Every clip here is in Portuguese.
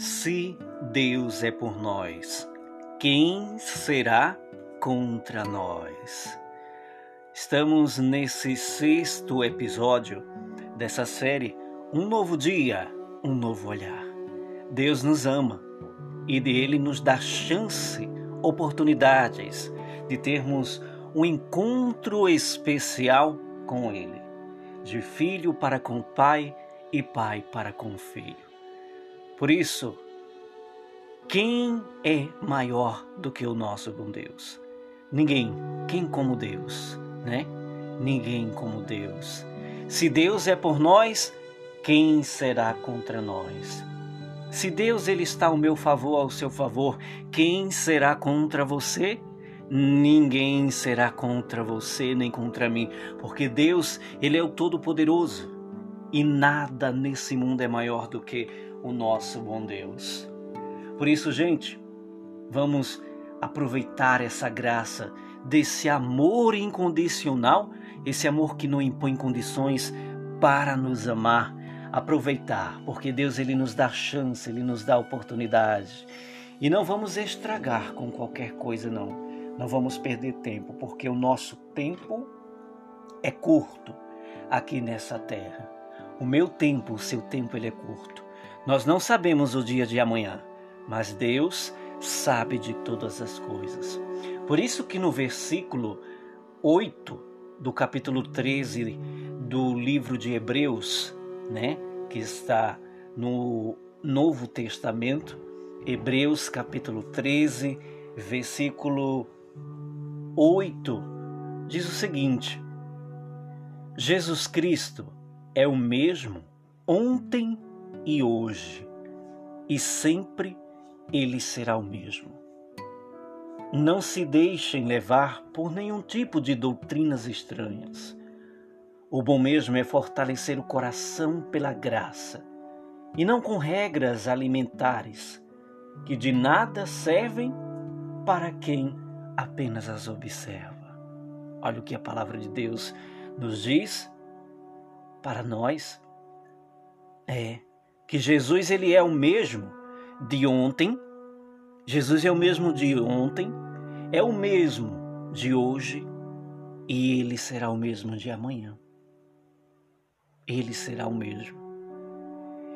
Se Deus é por nós, quem será contra nós? Estamos nesse sexto episódio dessa série Um Novo Dia, Um Novo Olhar. Deus nos ama e dele nos dá chance, oportunidades de termos um encontro especial com Ele, de filho para com pai e pai para com filho. Por isso, quem é maior do que o nosso bom Deus? Ninguém. Quem como Deus, né? Ninguém como Deus. Se Deus é por nós, quem será contra nós? Se Deus ele está ao meu favor, ao seu favor, quem será contra você? Ninguém será contra você nem contra mim, porque Deus, ele é o todo-poderoso e nada nesse mundo é maior do que o nosso bom Deus. Por isso, gente, vamos aproveitar essa graça desse amor incondicional, esse amor que não impõe condições para nos amar, aproveitar, porque Deus ele nos dá chance, ele nos dá oportunidade. E não vamos estragar com qualquer coisa não. Não vamos perder tempo, porque o nosso tempo é curto aqui nessa terra. O meu tempo, o seu tempo ele é curto. Nós não sabemos o dia de amanhã, mas Deus sabe de todas as coisas. Por isso que no versículo 8 do capítulo 13 do livro de Hebreus, né, que está no Novo Testamento, Hebreus capítulo 13, versículo 8, diz o seguinte: Jesus Cristo é o mesmo ontem e hoje, e sempre ele será o mesmo. Não se deixem levar por nenhum tipo de doutrinas estranhas. O bom mesmo é fortalecer o coração pela graça, e não com regras alimentares, que de nada servem para quem apenas as observa. Olha o que a palavra de Deus nos diz para nós. É que Jesus ele é o mesmo de ontem, Jesus é o mesmo de ontem, é o mesmo de hoje e ele será o mesmo de amanhã. Ele será o mesmo.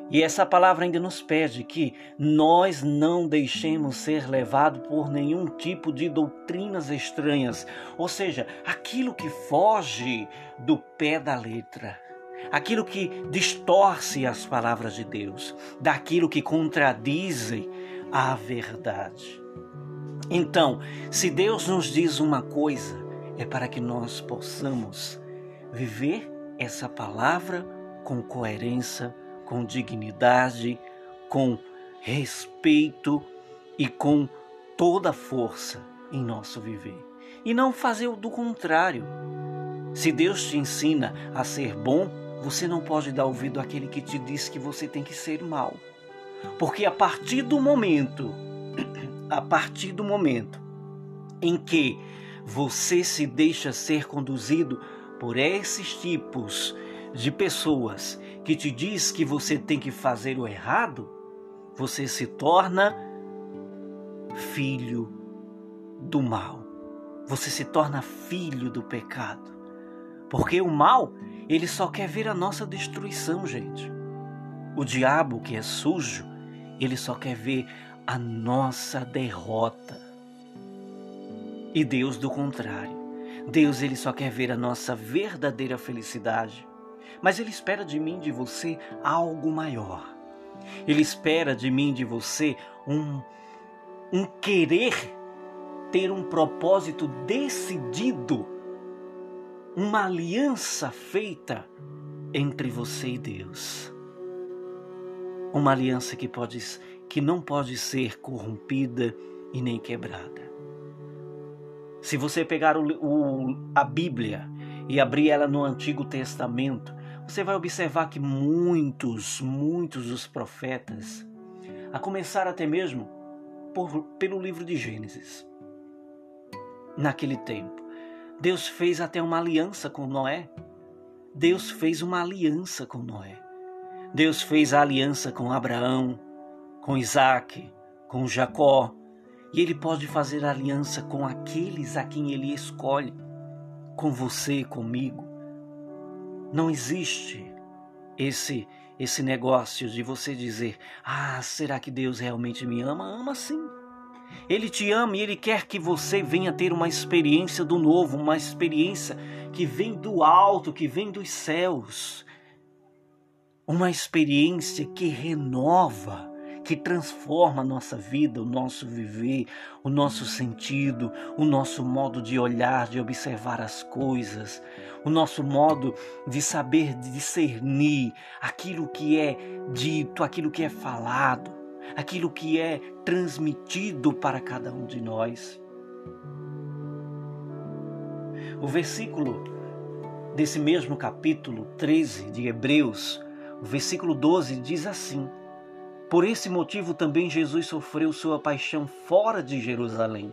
E essa palavra ainda nos pede que nós não deixemos ser levados por nenhum tipo de doutrinas estranhas, ou seja, aquilo que foge do pé da letra aquilo que distorce as palavras de Deus, daquilo que contradizem a verdade. Então, se Deus nos diz uma coisa, é para que nós possamos viver essa palavra com coerência, com dignidade, com respeito e com toda força em nosso viver. E não fazer o do contrário. Se Deus te ensina a ser bom, você não pode dar ouvido àquele que te diz que você tem que ser mal. Porque a partir do momento, a partir do momento em que você se deixa ser conduzido por esses tipos de pessoas que te diz que você tem que fazer o errado, você se torna filho do mal. Você se torna filho do pecado. Porque o mal, ele só quer ver a nossa destruição, gente. O diabo, que é sujo, ele só quer ver a nossa derrota. E Deus, do contrário. Deus, ele só quer ver a nossa verdadeira felicidade. Mas ele espera de mim, de você, algo maior. Ele espera de mim, de você, um, um querer ter um propósito decidido uma aliança feita entre você e Deus. Uma aliança que pode que não pode ser corrompida e nem quebrada. Se você pegar o, o, a Bíblia e abrir ela no Antigo Testamento, você vai observar que muitos, muitos dos profetas, a começar até mesmo por, pelo livro de Gênesis, naquele tempo, Deus fez até uma aliança com Noé. Deus fez uma aliança com Noé. Deus fez a aliança com Abraão, com Isaac, com Jacó, e ele pode fazer aliança com aqueles a quem ele escolhe, com você, comigo. Não existe esse esse negócio de você dizer: "Ah, será que Deus realmente me ama?" Ama sim. Ele te ama e ele quer que você venha ter uma experiência do novo, uma experiência que vem do alto, que vem dos céus. Uma experiência que renova, que transforma a nossa vida, o nosso viver, o nosso sentido, o nosso modo de olhar, de observar as coisas, o nosso modo de saber discernir aquilo que é dito, aquilo que é falado, aquilo que é transmitido para cada um de nós. O versículo desse mesmo capítulo 13 de Hebreus, o versículo 12 diz assim: por esse motivo também Jesus sofreu sua paixão fora de Jerusalém,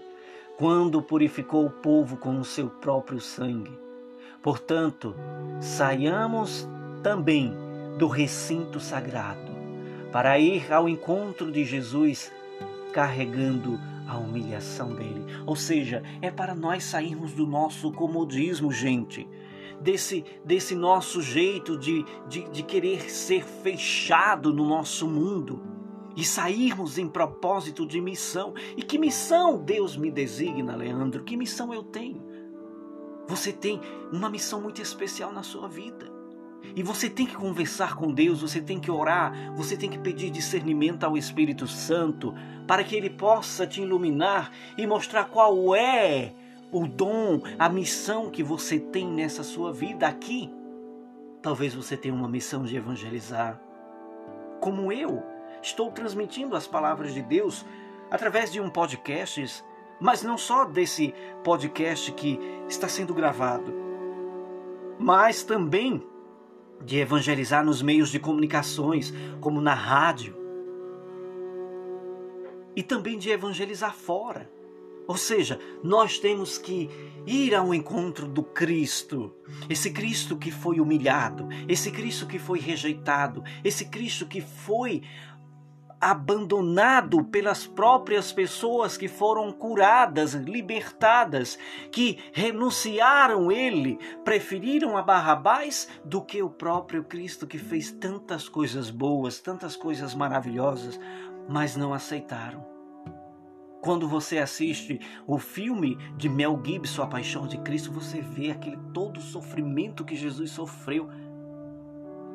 quando purificou o povo com o seu próprio sangue. Portanto, saiamos também do recinto sagrado, para ir ao encontro de Jesus carregando a humilhação dele. Ou seja, é para nós sairmos do nosso comodismo, gente. Desse, desse nosso jeito de, de, de querer ser fechado no nosso mundo e sairmos em propósito de missão. E que missão Deus me designa, Leandro? Que missão eu tenho? Você tem uma missão muito especial na sua vida. E você tem que conversar com Deus, você tem que orar, você tem que pedir discernimento ao Espírito Santo para que ele possa te iluminar e mostrar qual é o dom, a missão que você tem nessa sua vida aqui. Talvez você tenha uma missão de evangelizar, como eu estou transmitindo as palavras de Deus através de um podcast, mas não só desse podcast que está sendo gravado, mas também de evangelizar nos meios de comunicações, como na rádio, e também de evangelizar fora. Ou seja, nós temos que ir ao encontro do Cristo, esse Cristo que foi humilhado, esse Cristo que foi rejeitado, esse Cristo que foi abandonado pelas próprias pessoas que foram curadas, libertadas, que renunciaram ele, preferiram a Barrabás do que o próprio Cristo que fez tantas coisas boas, tantas coisas maravilhosas, mas não aceitaram. Quando você assiste o filme de Mel Gibson, A Paixão de Cristo, você vê aquele todo sofrimento que Jesus sofreu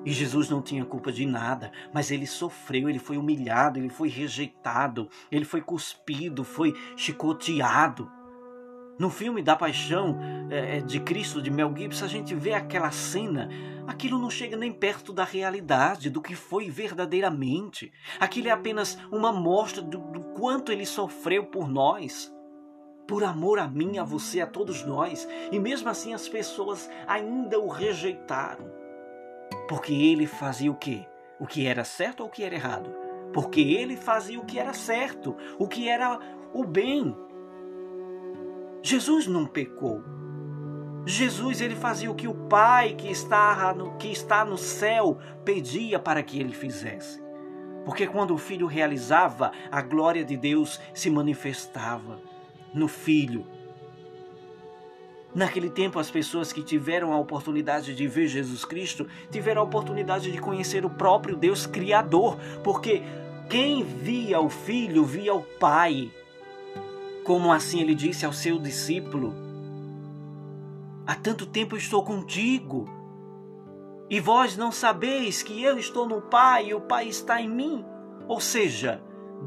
e Jesus não tinha culpa de nada, mas ele sofreu, ele foi humilhado, ele foi rejeitado, ele foi cuspido, foi chicoteado. No filme da Paixão é, é, de Cristo, de Mel Gibson, a gente vê aquela cena. Aquilo não chega nem perto da realidade, do que foi verdadeiramente. Aquilo é apenas uma mostra do, do quanto ele sofreu por nós por amor a mim, a você, a todos nós. E mesmo assim as pessoas ainda o rejeitaram. Porque ele fazia o quê? O que era certo ou o que era errado? Porque ele fazia o que era certo, o que era o bem. Jesus não pecou. Jesus ele fazia o que o Pai que está no, que está no céu pedia para que ele fizesse. Porque quando o filho realizava, a glória de Deus se manifestava no filho. Naquele tempo, as pessoas que tiveram a oportunidade de ver Jesus Cristo tiveram a oportunidade de conhecer o próprio Deus Criador, porque quem via o Filho via o Pai. Como assim ele disse ao seu discípulo: Há tanto tempo estou contigo, e vós não sabeis que eu estou no Pai e o Pai está em mim. Ou seja,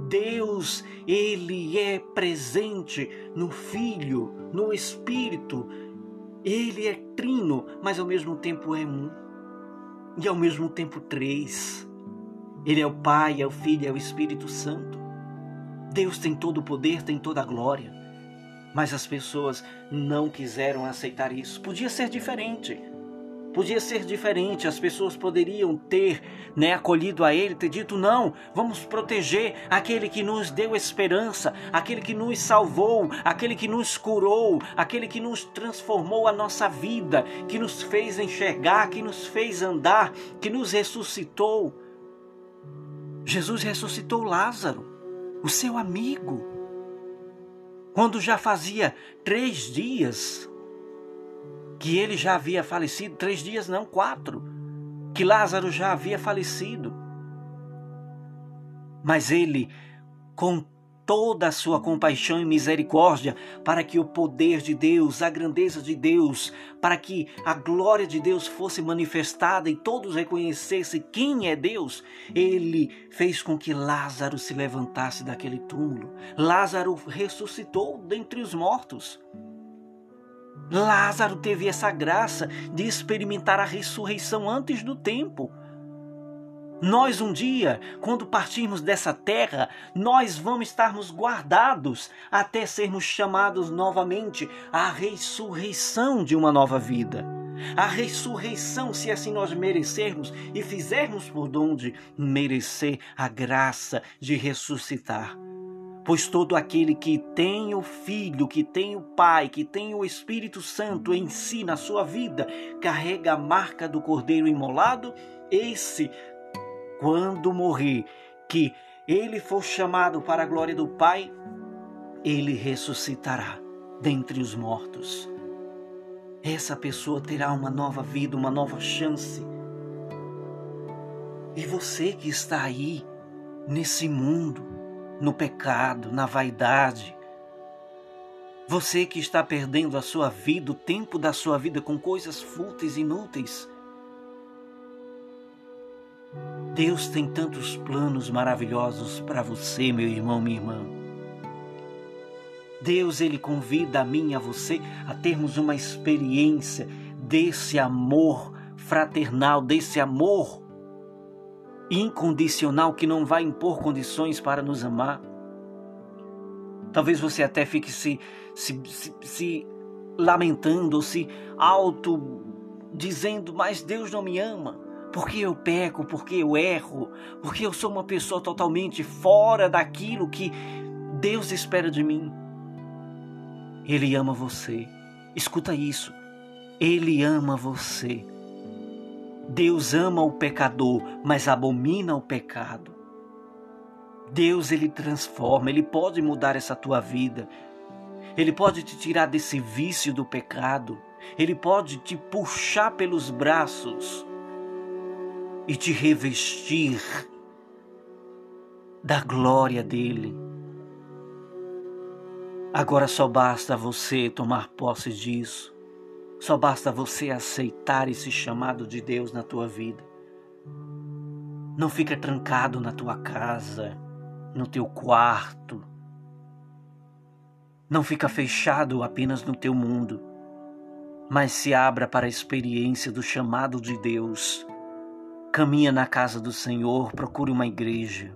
Deus, ele é presente no Filho, no Espírito. Ele é trino, mas ao mesmo tempo é um. E ao mesmo tempo três. Ele é o Pai, é o Filho, é o Espírito Santo. Deus tem todo o poder, tem toda a glória. Mas as pessoas não quiseram aceitar isso. Podia ser diferente. Podia ser diferente, as pessoas poderiam ter né, acolhido a ele, ter dito: não, vamos proteger aquele que nos deu esperança, aquele que nos salvou, aquele que nos curou, aquele que nos transformou a nossa vida, que nos fez enxergar, que nos fez andar, que nos ressuscitou. Jesus ressuscitou Lázaro, o seu amigo, quando já fazia três dias que ele já havia falecido três dias, não quatro, que Lázaro já havia falecido. Mas ele, com toda a sua compaixão e misericórdia, para que o poder de Deus, a grandeza de Deus, para que a glória de Deus fosse manifestada e todos reconhecessem quem é Deus, ele fez com que Lázaro se levantasse daquele túmulo. Lázaro ressuscitou dentre os mortos. Lázaro teve essa graça de experimentar a ressurreição antes do tempo. Nós um dia, quando partirmos dessa terra, nós vamos estarmos guardados até sermos chamados novamente à ressurreição de uma nova vida. A ressurreição, se assim nós merecermos e fizermos por onde merecer a graça de ressuscitar. Pois todo aquele que tem o Filho, que tem o Pai, que tem o Espírito Santo em si, na sua vida, carrega a marca do Cordeiro imolado, esse, quando morrer, que ele for chamado para a glória do Pai, ele ressuscitará dentre os mortos. Essa pessoa terá uma nova vida, uma nova chance. E você que está aí, nesse mundo, no pecado, na vaidade. Você que está perdendo a sua vida, o tempo da sua vida com coisas fúteis e inúteis. Deus tem tantos planos maravilhosos para você, meu irmão, minha irmã. Deus ele convida a mim e a você a termos uma experiência desse amor fraternal, desse amor incondicional que não vai impor condições para nos amar. Talvez você até fique se, se, se, se lamentando se auto dizendo, mas Deus não me ama. Porque eu peco, porque eu erro, porque eu sou uma pessoa totalmente fora daquilo que Deus espera de mim. Ele ama você. Escuta isso. Ele ama você. Deus ama o pecador, mas abomina o pecado. Deus ele transforma, ele pode mudar essa tua vida. Ele pode te tirar desse vício do pecado. Ele pode te puxar pelos braços e te revestir da glória dele. Agora só basta você tomar posse disso. Só basta você aceitar esse chamado de Deus na tua vida. Não fica trancado na tua casa, no teu quarto. Não fica fechado apenas no teu mundo, mas se abra para a experiência do chamado de Deus. Caminha na casa do Senhor, procure uma igreja.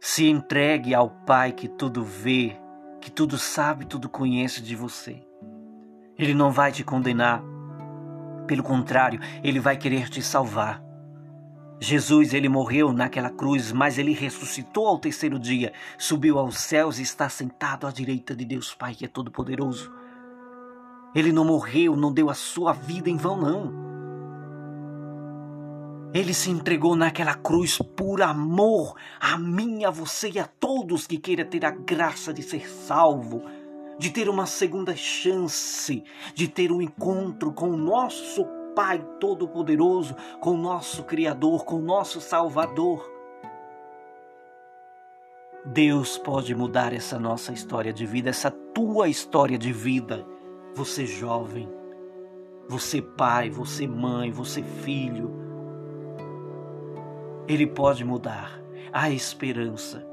Se entregue ao Pai que tudo vê, que tudo sabe, tudo conhece de você. Ele não vai te condenar. Pelo contrário, ele vai querer te salvar. Jesus, ele morreu naquela cruz, mas ele ressuscitou ao terceiro dia, subiu aos céus e está sentado à direita de Deus Pai, que é todo-poderoso. Ele não morreu, não deu a sua vida em vão, não. Ele se entregou naquela cruz por amor a mim, a você e a todos que queiram ter a graça de ser salvo de ter uma segunda chance, de ter um encontro com o nosso Pai Todo-Poderoso, com o nosso Criador, com o nosso Salvador. Deus pode mudar essa nossa história de vida, essa tua história de vida. Você jovem, você pai, você mãe, você filho. Ele pode mudar a esperança.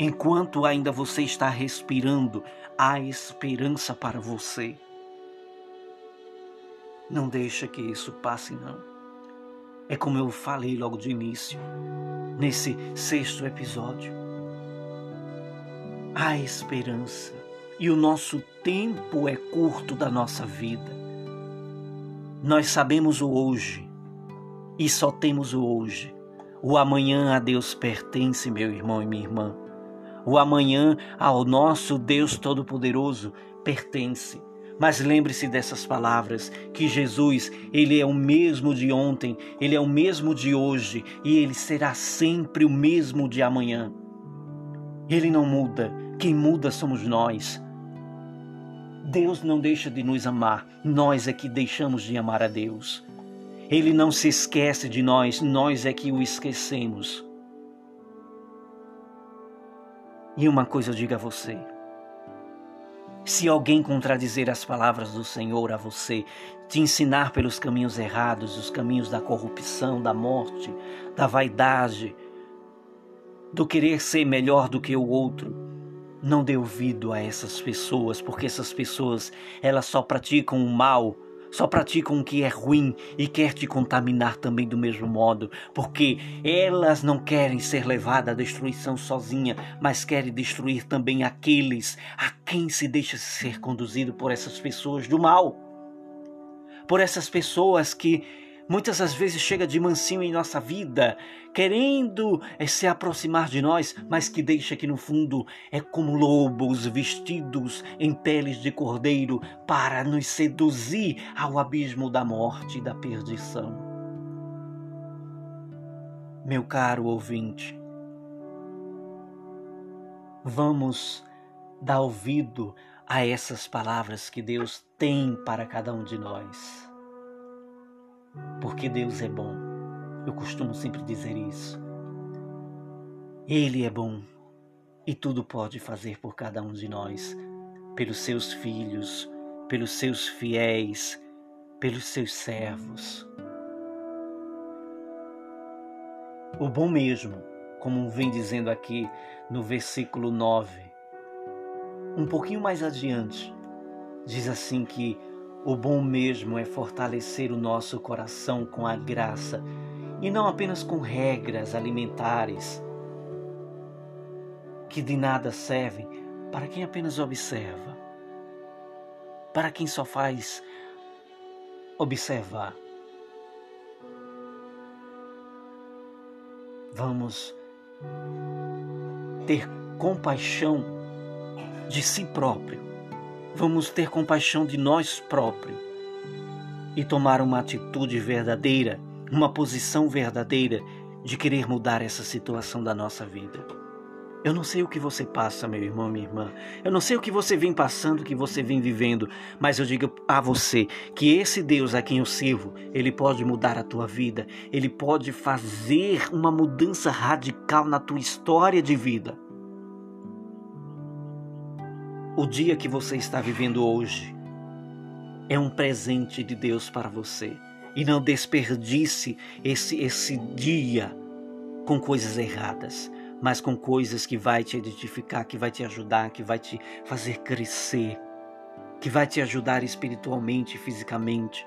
Enquanto ainda você está respirando, há esperança para você. Não deixa que isso passe, não. É como eu falei logo de início, nesse sexto episódio. Há esperança e o nosso tempo é curto da nossa vida. Nós sabemos o hoje e só temos o hoje. O amanhã a Deus pertence, meu irmão e minha irmã. O amanhã ao nosso Deus Todo-Poderoso pertence. Mas lembre-se dessas palavras, que Jesus, ele é o mesmo de ontem, ele é o mesmo de hoje e ele será sempre o mesmo de amanhã. Ele não muda, quem muda somos nós. Deus não deixa de nos amar, nós é que deixamos de amar a Deus. Ele não se esquece de nós, nós é que o esquecemos. E uma coisa eu digo a você: se alguém contradizer as palavras do Senhor a você, te ensinar pelos caminhos errados, os caminhos da corrupção, da morte, da vaidade, do querer ser melhor do que o outro, não dê ouvido a essas pessoas, porque essas pessoas, elas só praticam o mal só praticam o que é ruim e quer te contaminar também do mesmo modo, porque elas não querem ser levadas à destruição sozinha, mas querem destruir também aqueles a quem se deixa ser conduzido por essas pessoas do mal. Por essas pessoas que muitas das vezes chega de mansinho em nossa vida, querendo é, se aproximar de nós, mas que deixa que no fundo é como lobos vestidos em peles de cordeiro para nos seduzir ao abismo da morte e da perdição. Meu caro ouvinte, vamos dar ouvido a essas palavras que Deus tem para cada um de nós porque Deus é bom. Eu costumo sempre dizer isso. Ele é bom e tudo pode fazer por cada um de nós, pelos seus filhos, pelos seus fiéis, pelos seus servos. O bom mesmo, como vem dizendo aqui no versículo 9, um pouquinho mais adiante, diz assim que o bom mesmo é fortalecer o nosso coração com a graça e não apenas com regras alimentares que de nada servem para quem apenas observa, para quem só faz observar. Vamos ter compaixão de si próprio vamos ter compaixão de nós próprios e tomar uma atitude verdadeira, uma posição verdadeira de querer mudar essa situação da nossa vida. Eu não sei o que você passa, meu irmão, minha irmã. Eu não sei o que você vem passando, o que você vem vivendo, mas eu digo a você que esse Deus a quem eu sirvo, ele pode mudar a tua vida, ele pode fazer uma mudança radical na tua história de vida. O dia que você está vivendo hoje é um presente de Deus para você. E não desperdice esse, esse dia com coisas erradas, mas com coisas que vai te edificar, que vai te ajudar, que vai te fazer crescer, que vai te ajudar espiritualmente, fisicamente,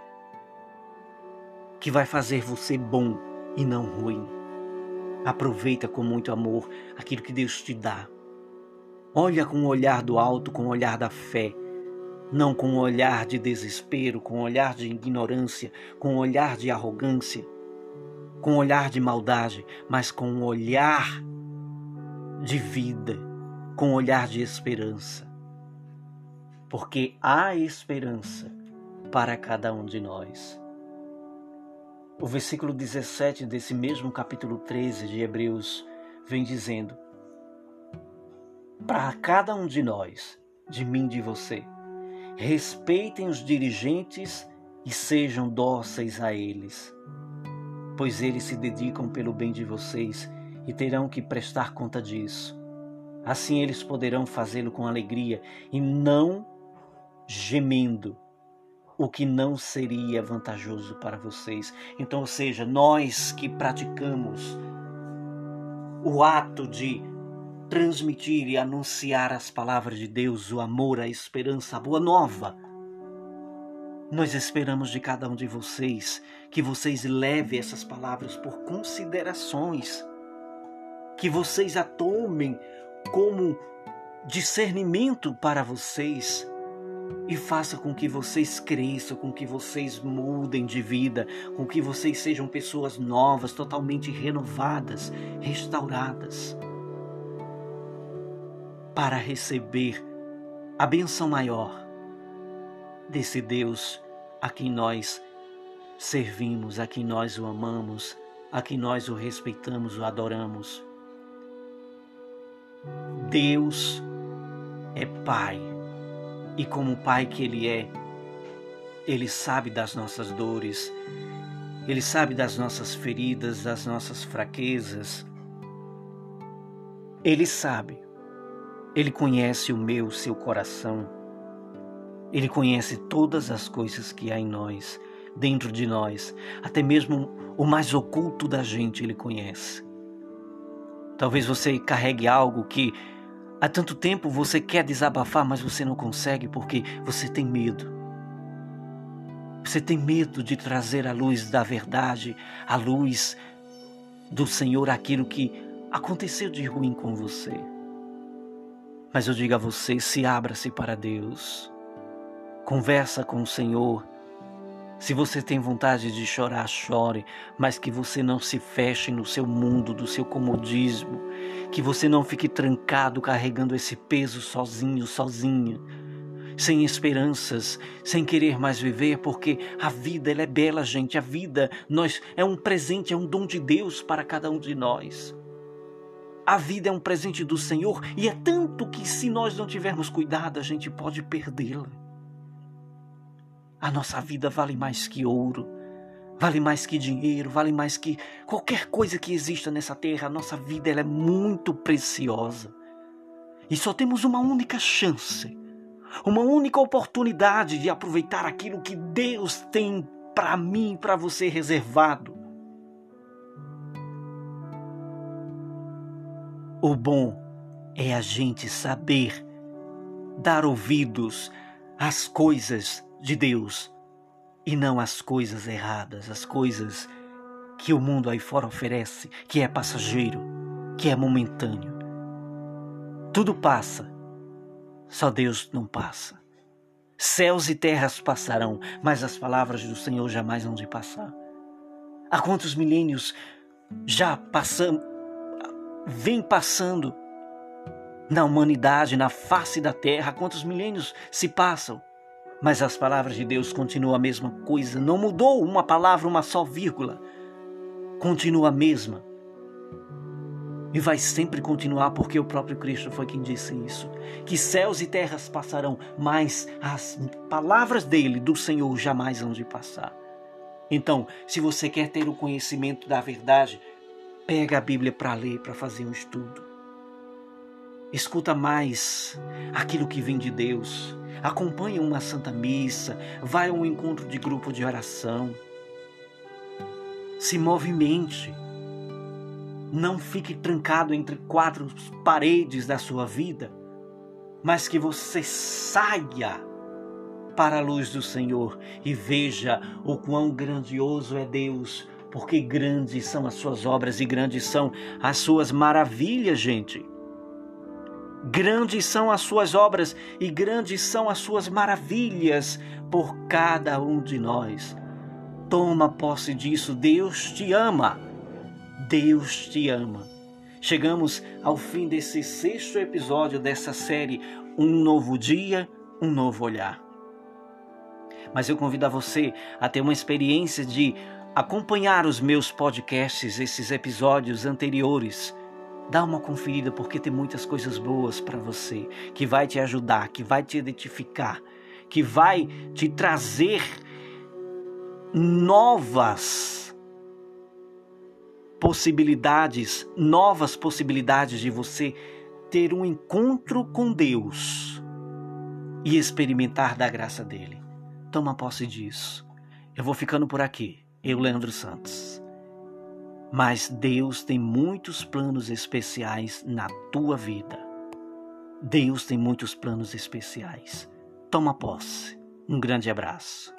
que vai fazer você bom e não ruim. Aproveita com muito amor aquilo que Deus te dá. Olha com o olhar do alto, com o olhar da fé, não com o olhar de desespero, com o olhar de ignorância, com o olhar de arrogância, com o olhar de maldade, mas com o olhar de vida, com o olhar de esperança. Porque há esperança para cada um de nós. O versículo 17 desse mesmo capítulo 13 de Hebreus vem dizendo: para cada um de nós, de mim, de você. Respeitem os dirigentes e sejam dóceis a eles, pois eles se dedicam pelo bem de vocês e terão que prestar conta disso. Assim eles poderão fazê-lo com alegria e não gemendo, o que não seria vantajoso para vocês. Então, ou seja, nós que praticamos o ato de transmitir e anunciar as palavras de Deus, o amor, a esperança, a boa nova. Nós esperamos de cada um de vocês que vocês levem essas palavras por considerações, que vocês a tomem como discernimento para vocês e faça com que vocês cresçam, com que vocês mudem de vida, com que vocês sejam pessoas novas, totalmente renovadas, restauradas para receber a benção maior, desse Deus a quem nós servimos, a quem nós o amamos, a quem nós o respeitamos, o adoramos. Deus é Pai, e como Pai que Ele é, Ele sabe das nossas dores, Ele sabe das nossas feridas, das nossas fraquezas. Ele sabe, Ele conhece o meu, seu coração, Ele conhece todas as coisas que há em nós dentro de nós. Até mesmo o mais oculto da gente ele conhece. Talvez você carregue algo que há tanto tempo você quer desabafar, mas você não consegue porque você tem medo. Você tem medo de trazer a luz da verdade, a luz do Senhor, aquilo que aconteceu de ruim com você. Mas eu digo a você: se abra-se para Deus, conversa com o Senhor, se você tem vontade de chorar, chore, mas que você não se feche no seu mundo, do seu comodismo, que você não fique trancado carregando esse peso sozinho, sozinha, sem esperanças, sem querer mais viver, porque a vida ela é bela, gente. A vida nós é um presente, é um dom de Deus para cada um de nós. A vida é um presente do Senhor e é tanto que se nós não tivermos cuidado, a gente pode perdê-la. A nossa vida vale mais que ouro, vale mais que dinheiro, vale mais que qualquer coisa que exista nessa terra. A nossa vida é muito preciosa. E só temos uma única chance, uma única oportunidade de aproveitar aquilo que Deus tem para mim, para você reservado. O bom é a gente saber dar ouvidos às coisas de Deus e não as coisas erradas, as coisas que o mundo aí fora oferece, que é passageiro, que é momentâneo. Tudo passa, só Deus não passa. Céus e terras passarão, mas as palavras do Senhor jamais vão de passar. Há quantos milênios já passamos, vem passando na humanidade, na face da terra, quantos milênios se passam? Mas as palavras de Deus continuam a mesma coisa, não mudou uma palavra, uma só vírgula. Continua a mesma. E vai sempre continuar, porque o próprio Cristo foi quem disse isso: que céus e terras passarão, mas as palavras dele, do Senhor, jamais hão de passar. Então, se você quer ter o conhecimento da verdade, pega a Bíblia para ler, para fazer um estudo. Escuta mais aquilo que vem de Deus. Acompanhe uma santa missa, vai a um encontro de grupo de oração. Se movimente. Não fique trancado entre quatro paredes da sua vida, mas que você saia para a luz do Senhor e veja o quão grandioso é Deus, porque grandes são as suas obras e grandes são as suas maravilhas, gente. Grandes são as suas obras e grandes são as suas maravilhas por cada um de nós. Toma posse disso, Deus te ama. Deus te ama. Chegamos ao fim desse sexto episódio dessa série Um Novo Dia, Um Novo Olhar. Mas eu convido a você a ter uma experiência de acompanhar os meus podcasts, esses episódios anteriores Dá uma conferida porque tem muitas coisas boas para você, que vai te ajudar, que vai te identificar, que vai te trazer novas possibilidades, novas possibilidades de você ter um encontro com Deus e experimentar da graça dele. Toma posse disso. Eu vou ficando por aqui. Eu, Leandro Santos. Mas Deus tem muitos planos especiais na tua vida. Deus tem muitos planos especiais. Toma posse. Um grande abraço.